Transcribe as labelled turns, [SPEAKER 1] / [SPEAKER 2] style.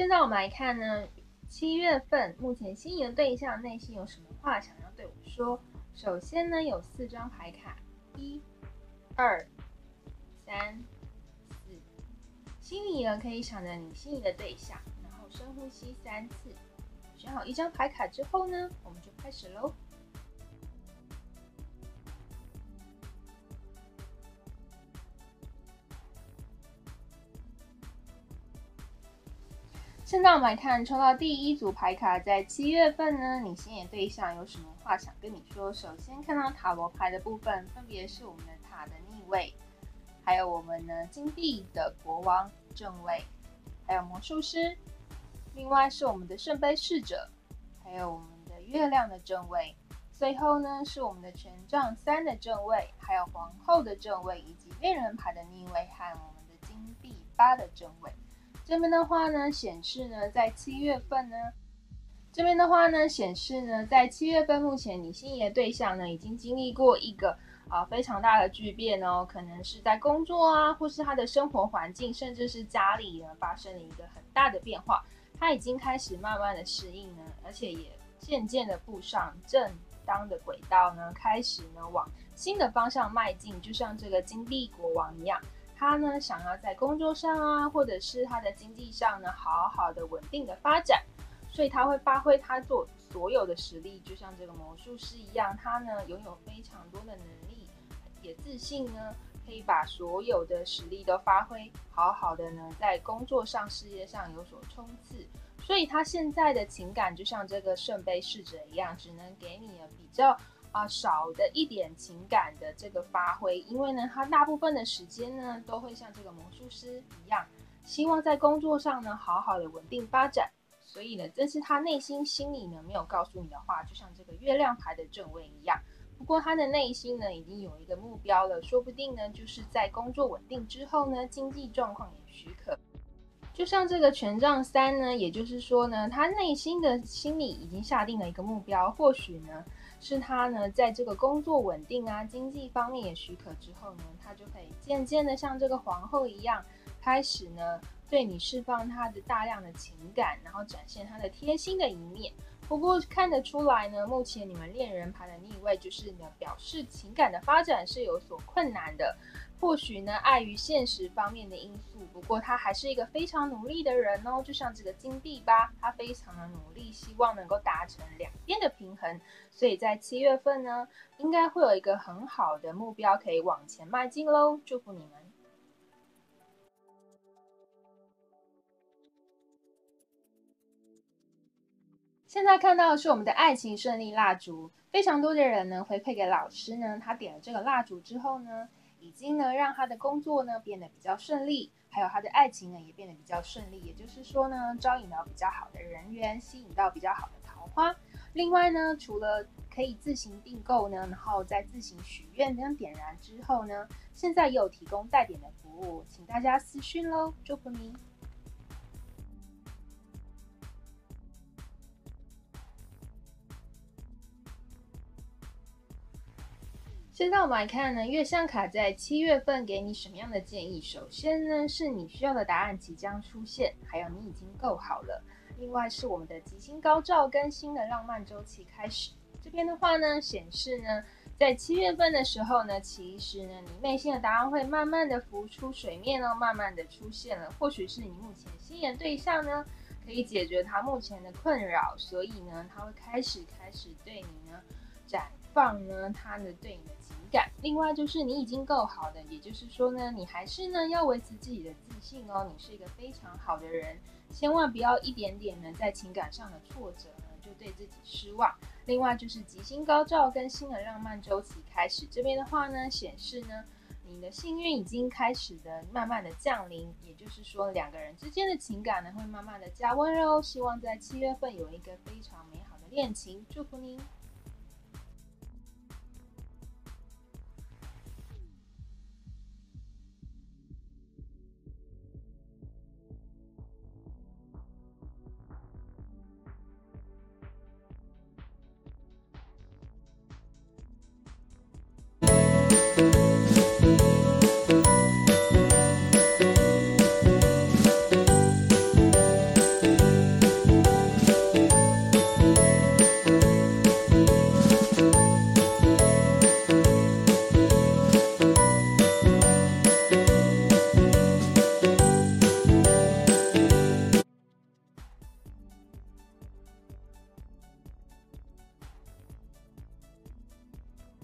[SPEAKER 1] 现在我们来看呢，七月份目前心仪的对象内心有什么话想要对我说？首先呢，有四张牌卡，一、二、三、四。心里呢可以想着你心仪的对象，然后深呼吸三次。选好一张牌卡之后呢，我们就开始喽。现在我们来看抽到第一组牌卡，在七月份呢，你心仪对象有什么话想跟你说？首先看到塔罗牌的部分，分别是我们的塔的逆位，还有我们呢金币的国王正位，还有魔术师，另外是我们的圣杯侍者，还有我们的月亮的正位，最后呢是我们的权杖三的正位，还有皇后的正位，以及恋人牌的逆位和我们的金币八的正位。这边的话呢，显示呢，在七月份呢，这边的话呢，显示呢，在七月份目前你心仪的对象呢，已经经历过一个啊非常大的巨变哦，可能是在工作啊，或是他的生活环境，甚至是家里呢，发生了一个很大的变化，他已经开始慢慢的适应呢，而且也渐渐的步上正当的轨道呢，开始呢往新的方向迈进，就像这个金币国王一样。他呢，想要在工作上啊，或者是他的经济上呢，好好的稳定的发展，所以他会发挥他做所有的实力，就像这个魔术师一样，他呢拥有非常多的能力，也自信呢，可以把所有的实力都发挥好好的呢，在工作上、事业上有所冲刺，所以他现在的情感就像这个圣杯侍者一样，只能给你比较。啊，少的一点情感的这个发挥，因为呢，他大部分的时间呢，都会像这个魔术师一样，希望在工作上呢，好好的稳定发展。所以呢，这是他内心心里呢，没有告诉你的话，就像这个月亮牌的正位一样。不过他的内心呢，已经有一个目标了，说不定呢，就是在工作稳定之后呢，经济状况也许可。就像这个权杖三呢，也就是说呢，他内心的心里已经下定了一个目标，或许呢。是他呢，在这个工作稳定啊，经济方面也许可之后呢，他就可以渐渐的像这个皇后一样，开始呢对你释放他的大量的情感，然后展现他的贴心的一面。不过看得出来呢，目前你们恋人牌的逆位就是呢，表示情感的发展是有所困难的。或许呢，碍于现实方面的因素，不过他还是一个非常努力的人哦。就像这个金币吧，他非常的努力，希望能够达成两边的平衡。所以在七月份呢，应该会有一个很好的目标可以往前迈进喽。祝福你们！现在看到的是我们的爱情顺利蜡烛，非常多的人呢回馈给老师呢，他点了这个蜡烛之后呢。已经呢，让他的工作呢变得比较顺利，还有他的爱情呢也变得比较顺利。也就是说呢，招引到比较好的人缘，吸引到比较好的桃花。另外呢，除了可以自行订购呢，然后再自行许愿跟点燃之后呢，现在也有提供带点的服务，请大家私讯喽，祝福你。现在我们来看呢，月相卡在七月份给你什么样的建议？首先呢，是你需要的答案即将出现，还有你已经够好了。另外是我们的吉星高照跟新的浪漫周期开始。这边的话呢，显示呢，在七月份的时候呢，其实呢，你内心的答案会慢慢的浮出水面哦，慢慢的出现了。或许是你目前心仪对象呢，可以解决他目前的困扰，所以呢，他会开始开始对你呢展放呢他的对你的情。感，另外就是你已经够好的，也就是说呢，你还是呢要维持自己的自信哦，你是一个非常好的人，千万不要一点点呢在情感上的挫折呢就对自己失望。另外就是吉星高照跟新的浪漫周期开始，这边的话呢显示呢你的幸运已经开始的慢慢的降临，也就是说两个人之间的情感呢会慢慢的加温哦，希望在七月份有一个非常美好的恋情，祝福您。